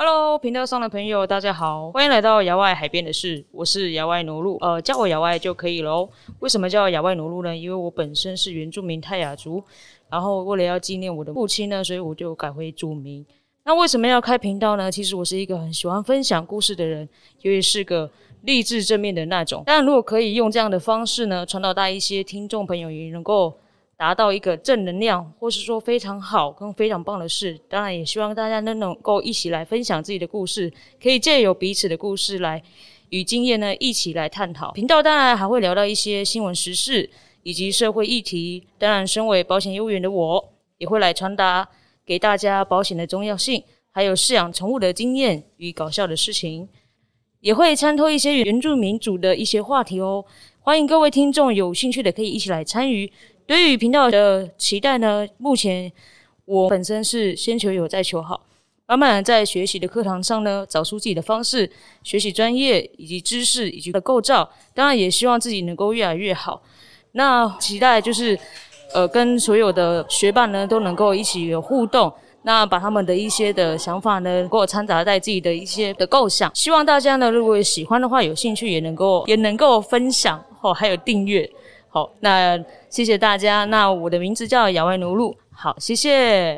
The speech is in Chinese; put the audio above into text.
Hello，频道上的朋友，大家好，欢迎来到亚外海边的事，我是亚外奴路，呃，叫我亚外就可以喽。为什么叫亚外奴路呢？因为我本身是原住民泰雅族，然后为了要纪念我的父亲呢，所以我就改回族名。那为什么要开频道呢？其实我是一个很喜欢分享故事的人，因为是个励志正面的那种。但如果可以用这样的方式呢，传导到一些听众朋友，也能够。达到一个正能量，或是说非常好跟非常棒的事，当然也希望大家都能够一起来分享自己的故事，可以借由彼此的故事来与经验呢一起来探讨。频道当然还会聊到一些新闻时事以及社会议题。当然，身为保险业务员的我，也会来传达给大家保险的重要性，还有饲养宠物的经验与搞笑的事情，也会参透一些原住民族的一些话题哦。欢迎各位听众有兴趣的可以一起来参与。对于频道的期待呢，目前我本身是先求有再求好，慢慢在学习的课堂上呢，找出自己的方式，学习专业以及知识以及的构造，当然也希望自己能够越来越好。那期待就是呃，跟所有的学伴呢都能够一起有互动，那把他们的一些的想法呢，给我掺杂在自己的一些的构想。希望大家呢，如果喜欢的话，有兴趣也能够也能够分享哦，还有订阅。好，那谢谢大家。那我的名字叫亚外奴路。好，谢谢。